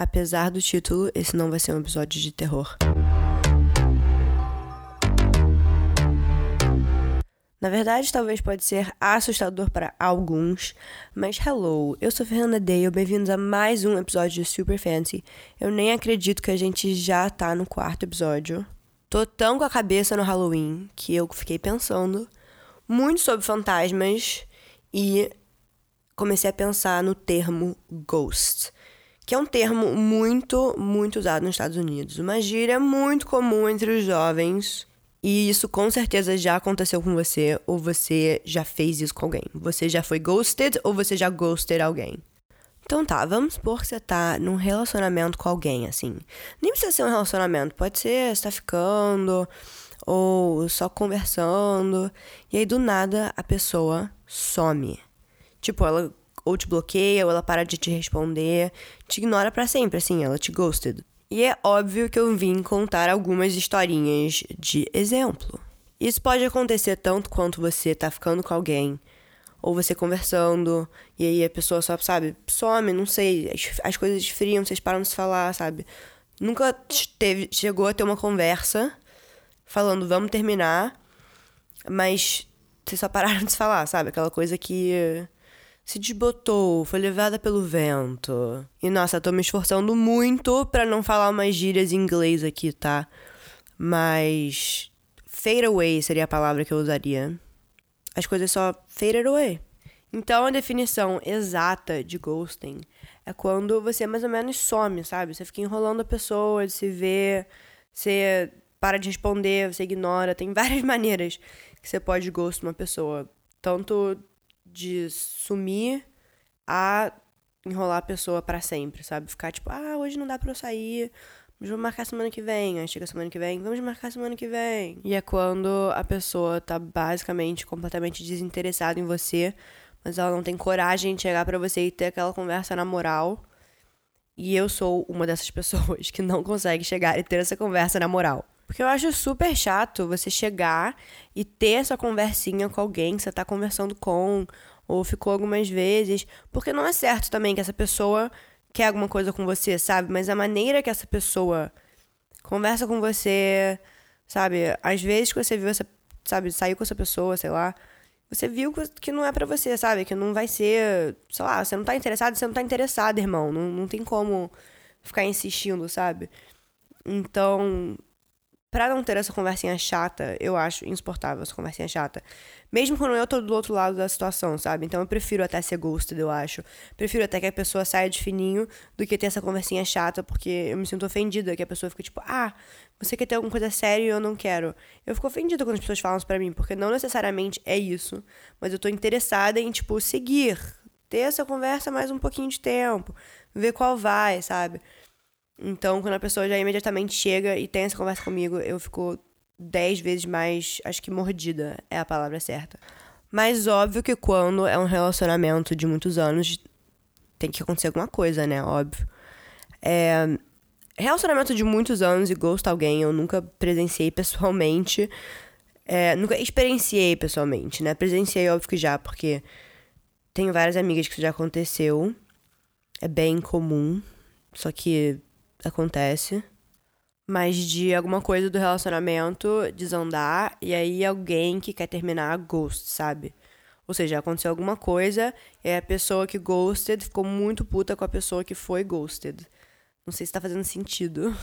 Apesar do título, esse não vai ser um episódio de terror. Na verdade, talvez pode ser assustador para alguns, mas hello, eu sou Fernanda Dale, bem-vindos a mais um episódio de Super Fancy. Eu nem acredito que a gente já tá no quarto episódio. Tô tão com a cabeça no Halloween que eu fiquei pensando muito sobre fantasmas e comecei a pensar no termo ghost, que é um termo muito, muito usado nos Estados Unidos. Uma gíria muito comum entre os jovens e isso com certeza já aconteceu com você, ou você já fez isso com alguém. Você já foi ghosted ou você já ghosted alguém. Então tá, vamos supor que você tá num relacionamento com alguém, assim. Nem precisa ser um relacionamento, pode ser você tá ficando, ou só conversando. E aí do nada a pessoa some. Tipo, ela ou te bloqueia, ou ela para de te responder, te ignora para sempre, assim, ela te ghosted. E é óbvio que eu vim contar algumas historinhas de exemplo. Isso pode acontecer tanto quanto você tá ficando com alguém, ou você conversando, e aí a pessoa só, sabe, some, não sei, as, as coisas esfriam, vocês param de se falar, sabe? Nunca teve, chegou a ter uma conversa falando, vamos terminar, mas vocês só pararam de se falar, sabe? Aquela coisa que se desbotou, foi levada pelo vento. E nossa, tô me esforçando muito para não falar umas gírias em inglês aqui, tá? Mas fade away seria a palavra que eu usaria. As coisas só fade away. Então a definição exata de ghosting é quando você mais ou menos some, sabe? Você fica enrolando a pessoa, se ver, você para de responder, você ignora. Tem várias maneiras que você pode ghost uma pessoa. Tanto de sumir a enrolar a pessoa para sempre, sabe? Ficar tipo, ah, hoje não dá pra eu sair, mas vamos marcar semana que vem. Aí chega semana que vem, vamos marcar semana que vem. E é quando a pessoa tá basicamente completamente desinteressada em você, mas ela não tem coragem de chegar para você e ter aquela conversa na moral. E eu sou uma dessas pessoas que não consegue chegar e ter essa conversa na moral. Porque eu acho super chato você chegar e ter essa conversinha com alguém que você tá conversando com, ou ficou algumas vezes. Porque não é certo também que essa pessoa quer alguma coisa com você, sabe? Mas a maneira que essa pessoa conversa com você, sabe? Às vezes que você viu essa, sabe, saiu com essa pessoa, sei lá, você viu que não é para você, sabe? Que não vai ser, sei lá, você não tá interessado, você não tá interessado, irmão. Não, não tem como ficar insistindo, sabe? Então, Pra não ter essa conversinha chata, eu acho insuportável essa conversinha chata. Mesmo quando eu tô do outro lado da situação, sabe? Então eu prefiro até ser ghosted, eu acho. Prefiro até que a pessoa saia de fininho do que ter essa conversinha chata, porque eu me sinto ofendida, que a pessoa fica tipo, ah, você quer ter alguma coisa séria e eu não quero. Eu fico ofendida quando as pessoas falam isso pra mim, porque não necessariamente é isso, mas eu tô interessada em, tipo, seguir, ter essa conversa mais um pouquinho de tempo, ver qual vai, sabe? Então, quando a pessoa já imediatamente chega e tem essa conversa comigo, eu fico dez vezes mais, acho que mordida é a palavra certa. Mas óbvio que quando é um relacionamento de muitos anos, tem que acontecer alguma coisa, né? Óbvio. É, relacionamento de muitos anos e ghost alguém eu nunca presenciei pessoalmente. É, nunca experienciei pessoalmente, né? Presenciei, óbvio que já, porque tenho várias amigas que isso já aconteceu. É bem comum. Só que acontece. Mas de alguma coisa do relacionamento desandar e aí alguém que quer terminar ghost, sabe? Ou seja, aconteceu alguma coisa e a pessoa que ghosted ficou muito puta com a pessoa que foi ghosted. Não sei se tá fazendo sentido.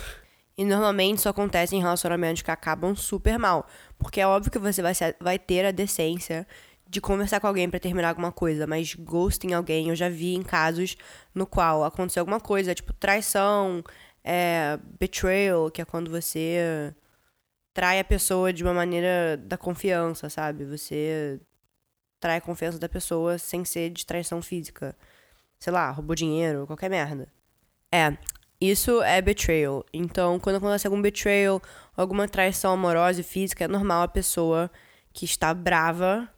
E normalmente isso acontece em relacionamentos que acabam super mal. Porque é óbvio que você vai, ser, vai ter a decência de conversar com alguém para terminar alguma coisa, mas ghosting alguém eu já vi em casos no qual aconteceu alguma coisa, tipo traição, é, betrayal, que é quando você trai a pessoa de uma maneira da confiança, sabe? Você trai a confiança da pessoa sem ser de traição física. Sei lá, roubou dinheiro, qualquer merda. É, isso é betrayal. Então, quando acontece algum betrayal, alguma traição amorosa e física, é normal a pessoa que está brava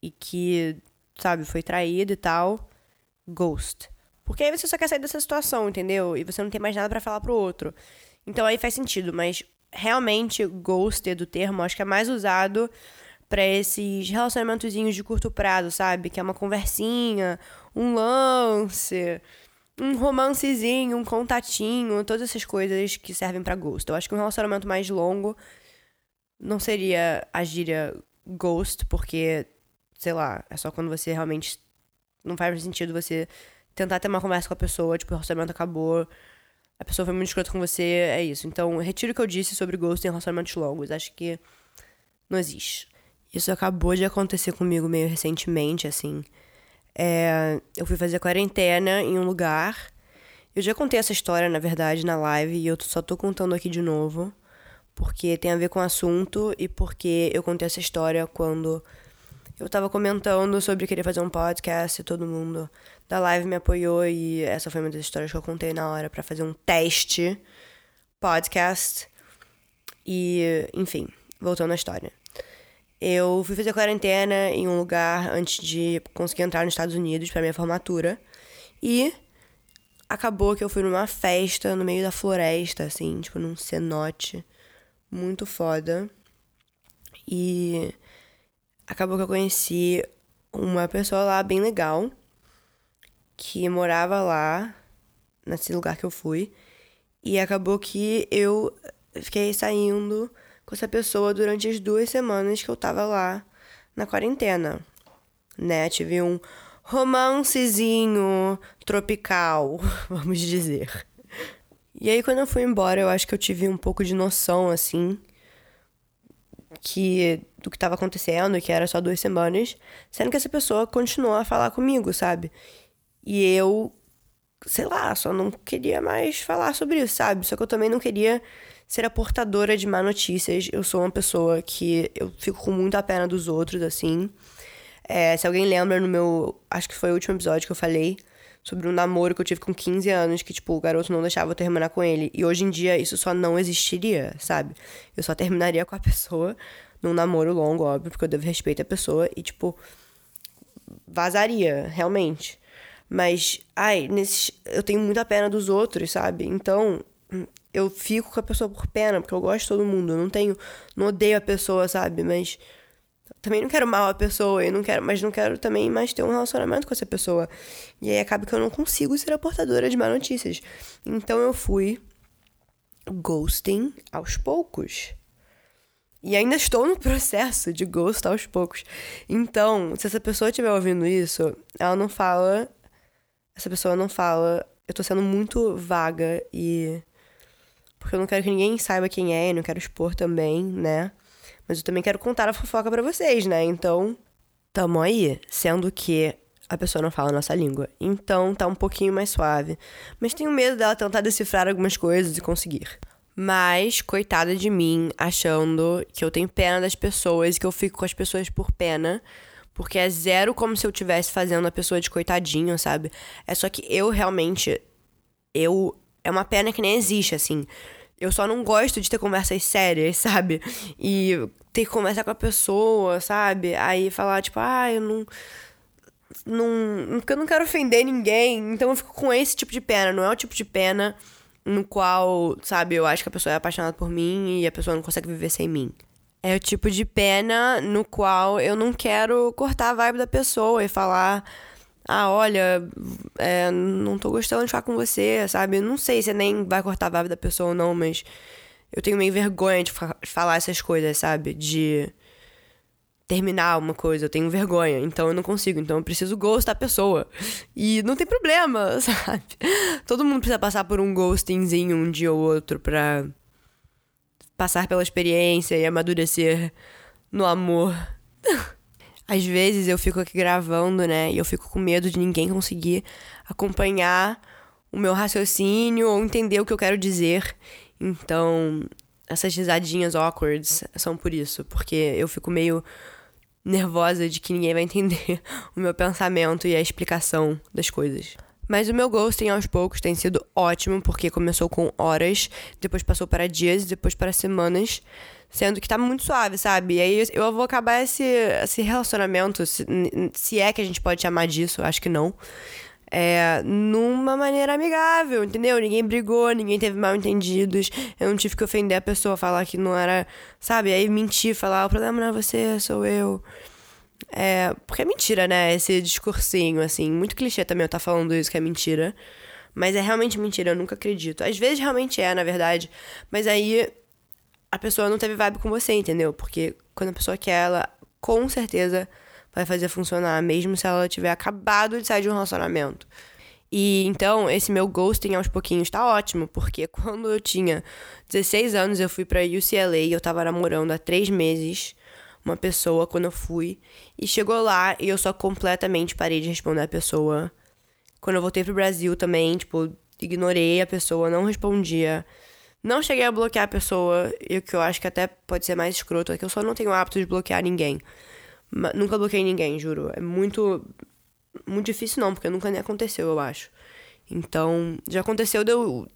e que, sabe, foi traída e tal, ghost. Porque aí você só quer sair dessa situação, entendeu? E você não tem mais nada para falar pro outro. Então aí faz sentido, mas realmente ghost do termo acho que é mais usado para esses relacionamentozinhos de curto prazo, sabe? Que é uma conversinha, um lance, um romancezinho, um contatinho, todas essas coisas que servem para ghost. Eu acho que um relacionamento mais longo não seria a gíria ghost, porque, sei lá, é só quando você realmente. Não faz sentido você tentar ter uma conversa com a pessoa, tipo, o relacionamento acabou, a pessoa foi muito escrota com você, é isso. Então, retiro o que eu disse sobre ghost em relacionamentos longos. Acho que não existe. Isso acabou de acontecer comigo meio recentemente, assim. É, eu fui fazer quarentena em um lugar. Eu já contei essa história, na verdade, na live, e eu só tô contando aqui de novo, porque tem a ver com o assunto e porque eu contei essa história quando eu tava comentando sobre querer fazer um podcast e todo mundo da live me apoiou e essa foi uma das histórias que eu contei na hora para fazer um teste podcast. E, enfim, voltando à história. Eu fui fazer quarentena em um lugar antes de conseguir entrar nos Estados Unidos para minha formatura. E acabou que eu fui numa festa no meio da floresta, assim, tipo num cenote muito foda. E acabou que eu conheci uma pessoa lá bem legal que morava lá, nesse lugar que eu fui. E acabou que eu fiquei saindo com essa pessoa durante as duas semanas que eu tava lá na quarentena. Né? Tive um romancezinho tropical, vamos dizer. E aí, quando eu fui embora, eu acho que eu tive um pouco de noção, assim, que do que estava acontecendo, que era só duas semanas, sendo que essa pessoa continuou a falar comigo, sabe? E eu, sei lá, só não queria mais falar sobre isso, sabe? Só que eu também não queria ser a portadora de má notícias. Eu sou uma pessoa que eu fico com muita pena dos outros, assim. É, se alguém lembra no meu. Acho que foi o último episódio que eu falei sobre um namoro que eu tive com 15 anos, que, tipo, o garoto não deixava eu terminar com ele. E hoje em dia isso só não existiria, sabe? Eu só terminaria com a pessoa num namoro longo, óbvio, porque eu devo respeito à pessoa e, tipo, vazaria, realmente. Mas, ai, nesses, eu tenho muita pena dos outros, sabe? Então, eu fico com a pessoa por pena, porque eu gosto de todo mundo. Eu não tenho. Não odeio a pessoa, sabe? Mas. Também não quero mal a pessoa, eu não quero, mas não quero também mais ter um relacionamento com essa pessoa. E aí acaba que eu não consigo ser a portadora de má notícias. Então eu fui ghosting aos poucos. E ainda estou no processo de ghost aos poucos. Então, se essa pessoa estiver ouvindo isso, ela não fala. Essa pessoa não fala. Eu tô sendo muito vaga e porque eu não quero que ninguém saiba quem é, e não quero expor também, né? Mas eu também quero contar a fofoca para vocês, né? Então, tamo aí, sendo que a pessoa não fala a nossa língua. Então, tá um pouquinho mais suave. Mas tenho medo dela tentar decifrar algumas coisas e conseguir. Mas, coitada de mim, achando que eu tenho pena das pessoas e que eu fico com as pessoas por pena. Porque é zero como se eu estivesse fazendo a pessoa de coitadinho, sabe? É só que eu realmente. Eu é uma pena que nem existe, assim. Eu só não gosto de ter conversas sérias, sabe? E ter que conversar com a pessoa, sabe? Aí falar, tipo, ah, eu não. Não. Porque eu não quero ofender ninguém. Então eu fico com esse tipo de pena. Não é o tipo de pena no qual, sabe, eu acho que a pessoa é apaixonada por mim e a pessoa não consegue viver sem mim. É o tipo de pena no qual eu não quero cortar a vibe da pessoa e falar ah, olha, é, não tô gostando de ficar com você, sabe? Não sei se nem vai cortar a vibe da pessoa ou não, mas eu tenho meio vergonha de fa falar essas coisas, sabe? De terminar uma coisa, eu tenho vergonha, então eu não consigo, então eu preciso gostar da pessoa. E não tem problema, sabe? Todo mundo precisa passar por um ghostingzinho um dia ou outro pra passar pela experiência e amadurecer no amor. Às vezes eu fico aqui gravando, né? E eu fico com medo de ninguém conseguir acompanhar o meu raciocínio ou entender o que eu quero dizer. Então, essas risadinhas awkwards são por isso, porque eu fico meio nervosa de que ninguém vai entender o meu pensamento e a explicação das coisas. Mas o meu ghosting aos poucos tem sido ótimo, porque começou com horas, depois passou para dias, depois para semanas. Sendo que tá muito suave, sabe? E aí eu vou acabar esse, esse relacionamento, se, se é que a gente pode chamar disso, acho que não. É, numa maneira amigável, entendeu? Ninguém brigou, ninguém teve mal entendidos. Eu não tive que ofender a pessoa, falar que não era, sabe? Aí mentir, falar, o problema não é você, sou eu. É, porque é mentira, né? Esse discursinho, assim. Muito clichê também eu estar tá falando isso que é mentira. Mas é realmente mentira, eu nunca acredito. Às vezes realmente é, na verdade. Mas aí a pessoa não teve vibe com você, entendeu? Porque quando a pessoa quer, ela com certeza vai fazer funcionar, mesmo se ela tiver acabado de sair de um relacionamento. E então, esse meu ghosting aos pouquinhos tá ótimo, porque quando eu tinha 16 anos, eu fui pra UCLA e eu tava namorando há três meses uma pessoa quando eu fui. E chegou lá e eu só completamente parei de responder a pessoa. Quando eu voltei pro Brasil também, tipo, ignorei a pessoa, não respondia. Não cheguei a bloquear a pessoa, e o que eu acho que até pode ser mais escroto é que eu só não tenho o hábito de bloquear ninguém. Nunca bloqueei ninguém, juro. É muito. Muito difícil não, porque nunca nem aconteceu, eu acho. Então, já aconteceu de eu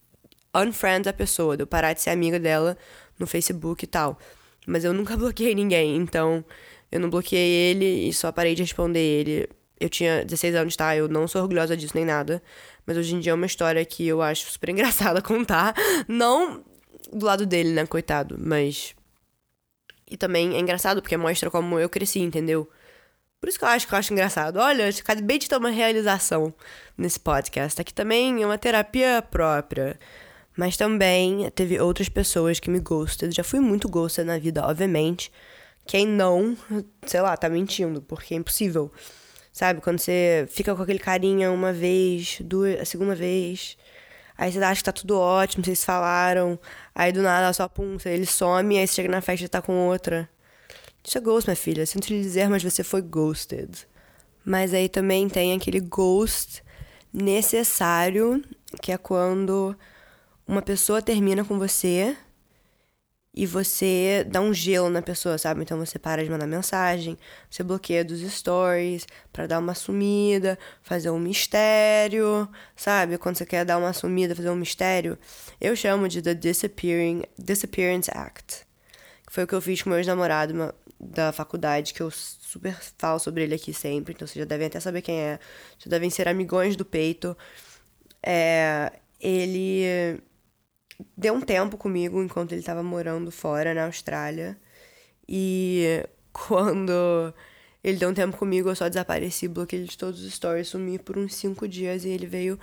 unfriend a pessoa, de eu parar de ser amiga dela no Facebook e tal. Mas eu nunca bloqueei ninguém, então eu não bloqueei ele e só parei de responder ele. Eu tinha 16 anos, tá? Eu não sou orgulhosa disso nem nada. Mas hoje em dia é uma história que eu acho super engraçada contar. Não do lado dele, né, coitado, mas. E também é engraçado porque mostra como eu cresci, entendeu? Por isso que eu acho que eu acho engraçado. Olha, acabei de ter uma realização nesse podcast. Aqui também é uma terapia própria. Mas também teve outras pessoas que me ghosted. Já fui muito ghosted na vida, obviamente. Quem não, sei lá, tá mentindo, porque é impossível. Sabe? Quando você fica com aquele carinha uma vez, duas, a segunda vez. Aí você acha que tá tudo ótimo, vocês falaram. Aí do nada, só pum, ele some, aí você chega na festa e tá com outra. Isso é ghost, minha filha. Sinto lhe dizer, mas você foi ghosted. Mas aí também tem aquele ghost necessário, que é quando uma pessoa termina com você e você dá um gelo na pessoa, sabe? Então você para de mandar mensagem, você bloqueia dos stories para dar uma sumida, fazer um mistério, sabe? Quando você quer dar uma sumida, fazer um mistério, eu chamo de The Disappearing, Disappearance Act. Que foi o que eu fiz com meu ex-namorado da faculdade, que eu super falo sobre ele aqui sempre, então vocês já devem até saber quem é. Já devem ser amigões do peito. É, ele deu um tempo comigo enquanto ele estava morando fora na Austrália. E quando ele deu um tempo comigo, eu só desapareci, bloqueei de todos os stories, sumi por uns cinco dias e ele veio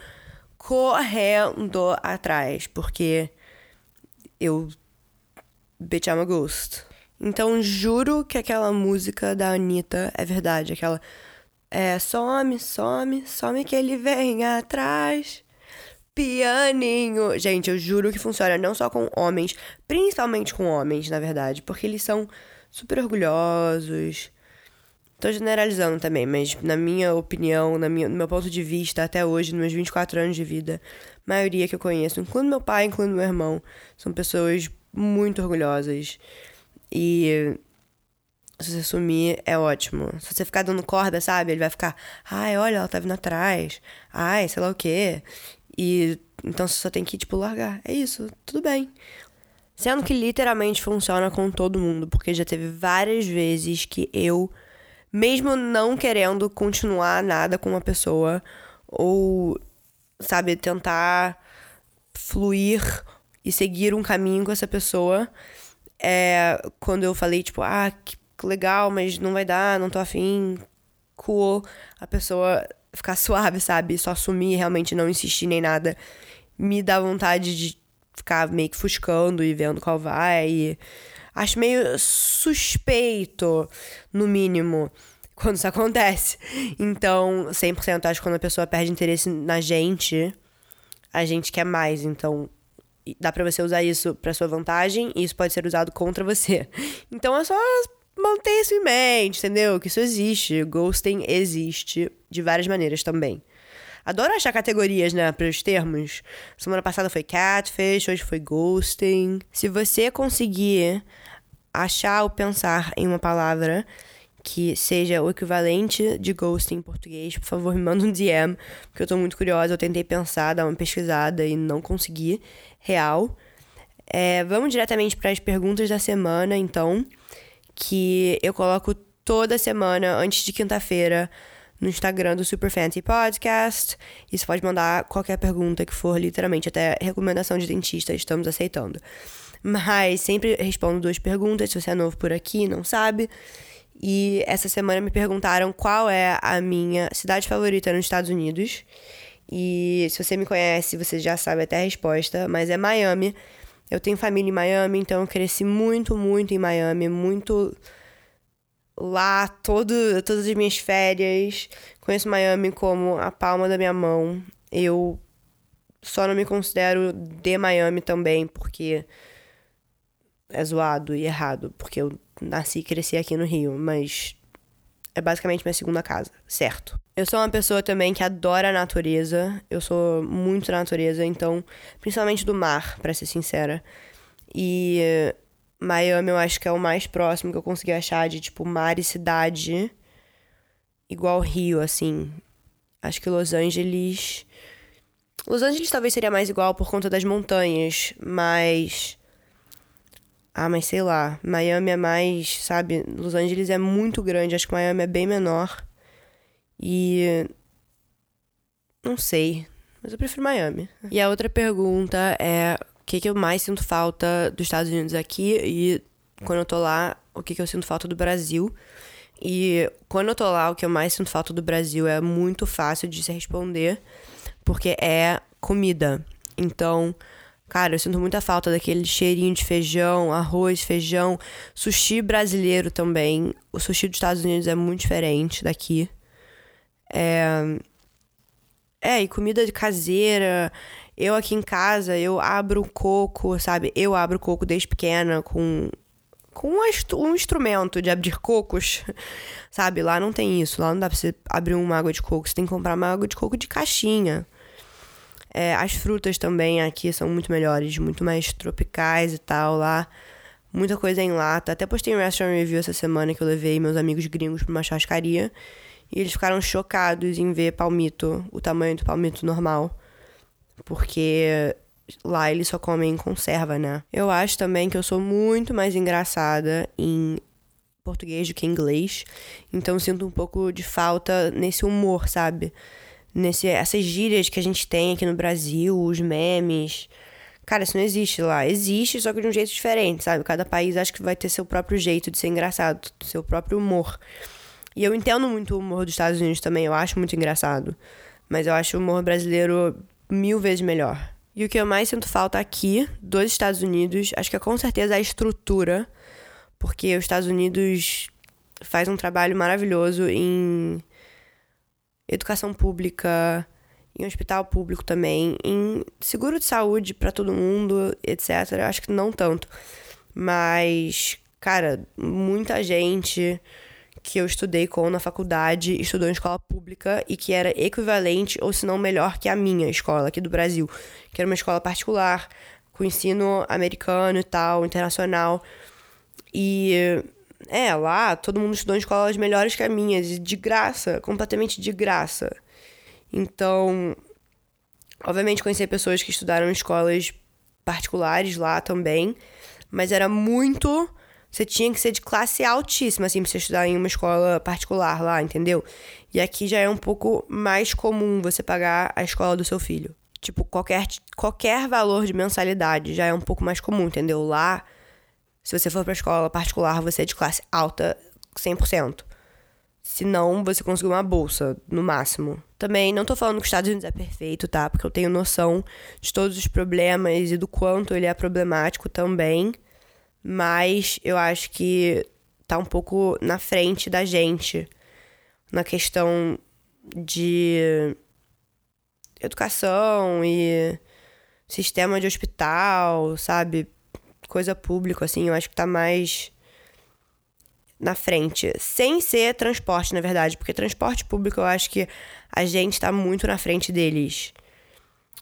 correndo atrás, porque eu. Bitch, I'm a ghost. Então juro que aquela música da Anitta é verdade, aquela. É, some, some, some que ele vem atrás pianinho. Gente, eu juro que funciona não só com homens, principalmente com homens, na verdade, porque eles são super orgulhosos. Tô generalizando também, mas na minha opinião, na minha, no meu ponto de vista, até hoje, nos meus 24 anos de vida, a maioria que eu conheço, incluindo meu pai, incluindo meu irmão, são pessoas muito orgulhosas. E se você sumir, é ótimo. Se você ficar dando corda, sabe? Ele vai ficar, ai, olha, ela tá vindo atrás. Ai, sei lá o quê. E então você só tem que, tipo, largar. É isso, tudo bem. Sendo que literalmente funciona com todo mundo, porque já teve várias vezes que eu, mesmo não querendo continuar nada com uma pessoa, ou, sabe, tentar fluir e seguir um caminho com essa pessoa, é, quando eu falei, tipo, ah, que legal, mas não vai dar, não tô afim, cool, a pessoa ficar suave, sabe? Só assumir, realmente não insistir nem nada. Me dá vontade de ficar meio que fuscando e vendo qual vai. E acho meio suspeito, no mínimo, quando isso acontece. Então, 100% acho que quando a pessoa perde interesse na gente, a gente quer mais. Então, dá para você usar isso para sua vantagem e isso pode ser usado contra você. Então é só manter isso em mente, entendeu? Que isso existe. Ghosting existe de várias maneiras também. Adoro achar categorias, né, para os termos. Semana passada foi catfish, hoje foi ghosting. Se você conseguir achar ou pensar em uma palavra que seja o equivalente de ghosting em português, por favor, me manda um DM, porque eu tô muito curiosa. Eu tentei pensar, dar uma pesquisada e não consegui. Real. É, vamos diretamente para as perguntas da semana, então que eu coloco toda semana, antes de quinta-feira, no Instagram do Super Fancy Podcast. E você pode mandar qualquer pergunta que for, literalmente, até recomendação de dentista, estamos aceitando. Mas sempre respondo duas perguntas, se você é novo por aqui não sabe. E essa semana me perguntaram qual é a minha cidade favorita nos Estados Unidos. E se você me conhece, você já sabe até a resposta, mas é Miami. Eu tenho família em Miami, então eu cresci muito, muito em Miami, muito lá todo, todas as minhas férias. Conheço Miami como a palma da minha mão. Eu só não me considero de Miami também, porque é zoado e errado, porque eu nasci e cresci aqui no Rio, mas é basicamente minha segunda casa, certo? Eu sou uma pessoa também que adora a natureza, eu sou muito natureza, então, principalmente do mar, para ser sincera. E Miami eu acho que é o mais próximo que eu consegui achar de, tipo, mar e cidade igual Rio, assim. Acho que Los Angeles. Los Angeles talvez seria mais igual por conta das montanhas, mas. Ah, mas sei lá. Miami é mais, sabe? Los Angeles é muito grande, acho que Miami é bem menor. E. Não sei. Mas eu prefiro Miami. E a outra pergunta é: que, que eu mais sinto falta dos Estados Unidos aqui e quando eu tô lá, o que, que eu sinto falta do Brasil. E quando eu tô lá, o que eu mais sinto falta do Brasil é muito fácil de se responder, porque é comida. Então, cara, eu sinto muita falta daquele cheirinho de feijão, arroz, feijão, sushi brasileiro também. O sushi dos Estados Unidos é muito diferente daqui. É, é e comida caseira. Eu aqui em casa, eu abro coco, sabe? Eu abro coco desde pequena com com um instrumento de abrir cocos, sabe? Lá não tem isso. Lá não dá pra você abrir uma água de coco. Você tem que comprar uma água de coco de caixinha. É, as frutas também aqui são muito melhores, muito mais tropicais e tal. Lá, muita coisa em lata. Até postei um restaurant review essa semana que eu levei meus amigos gringos pra uma churrascaria. E eles ficaram chocados em ver palmito, o tamanho do palmito normal. Porque lá eles só comem conserva, né? Eu acho também que eu sou muito mais engraçada em português do que em inglês. Então sinto um pouco de falta nesse humor, sabe? Nesse, essas gírias que a gente tem aqui no Brasil, os memes. Cara, isso não existe lá. Existe, só que de um jeito diferente, sabe? Cada país acho que vai ter seu próprio jeito de ser engraçado, seu próprio humor. E eu entendo muito o humor dos Estados Unidos também, eu acho muito engraçado. Mas eu acho o humor brasileiro mil vezes melhor. E o que eu mais sinto falta aqui, dos Estados Unidos, acho que é com certeza a estrutura, porque os Estados Unidos faz um trabalho maravilhoso em educação pública, em hospital público também, em seguro de saúde para todo mundo, etc. Acho que não tanto. Mas, cara, muita gente que eu estudei com na faculdade, estudou em escola pública e que era equivalente, ou se não melhor que a minha escola aqui do Brasil, que era uma escola particular, com ensino americano e tal, internacional. E é, lá todo mundo estudou em escolas melhores que a minha, de graça, completamente de graça. Então, obviamente conheci pessoas que estudaram em escolas particulares lá também, mas era muito você tinha que ser de classe altíssima, assim, pra você estudar em uma escola particular lá, entendeu? E aqui já é um pouco mais comum você pagar a escola do seu filho. Tipo, qualquer, qualquer valor de mensalidade já é um pouco mais comum, entendeu? Lá, se você for pra escola particular, você é de classe alta 100%. Se não, você conseguiu uma bolsa, no máximo. Também não tô falando que os Estados Unidos é perfeito, tá? Porque eu tenho noção de todos os problemas e do quanto ele é problemático também mas eu acho que tá um pouco na frente da gente na questão de educação e sistema de hospital, sabe? Coisa pública, assim, eu acho que tá mais na frente. Sem ser transporte, na verdade, porque transporte público eu acho que a gente tá muito na frente deles.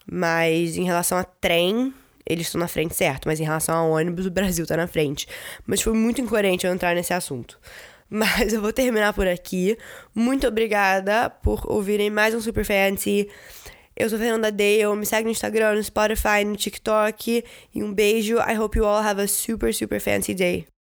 Mas em relação a trem, eles estão na frente, certo, mas em relação ao ônibus, o Brasil tá na frente. Mas foi muito incoerente eu entrar nesse assunto. Mas eu vou terminar por aqui. Muito obrigada por ouvirem mais um Super Fancy. Eu sou Fernanda Dale, me segue no Instagram, no Spotify, no TikTok. E um beijo. I hope you all have a super, super fancy day.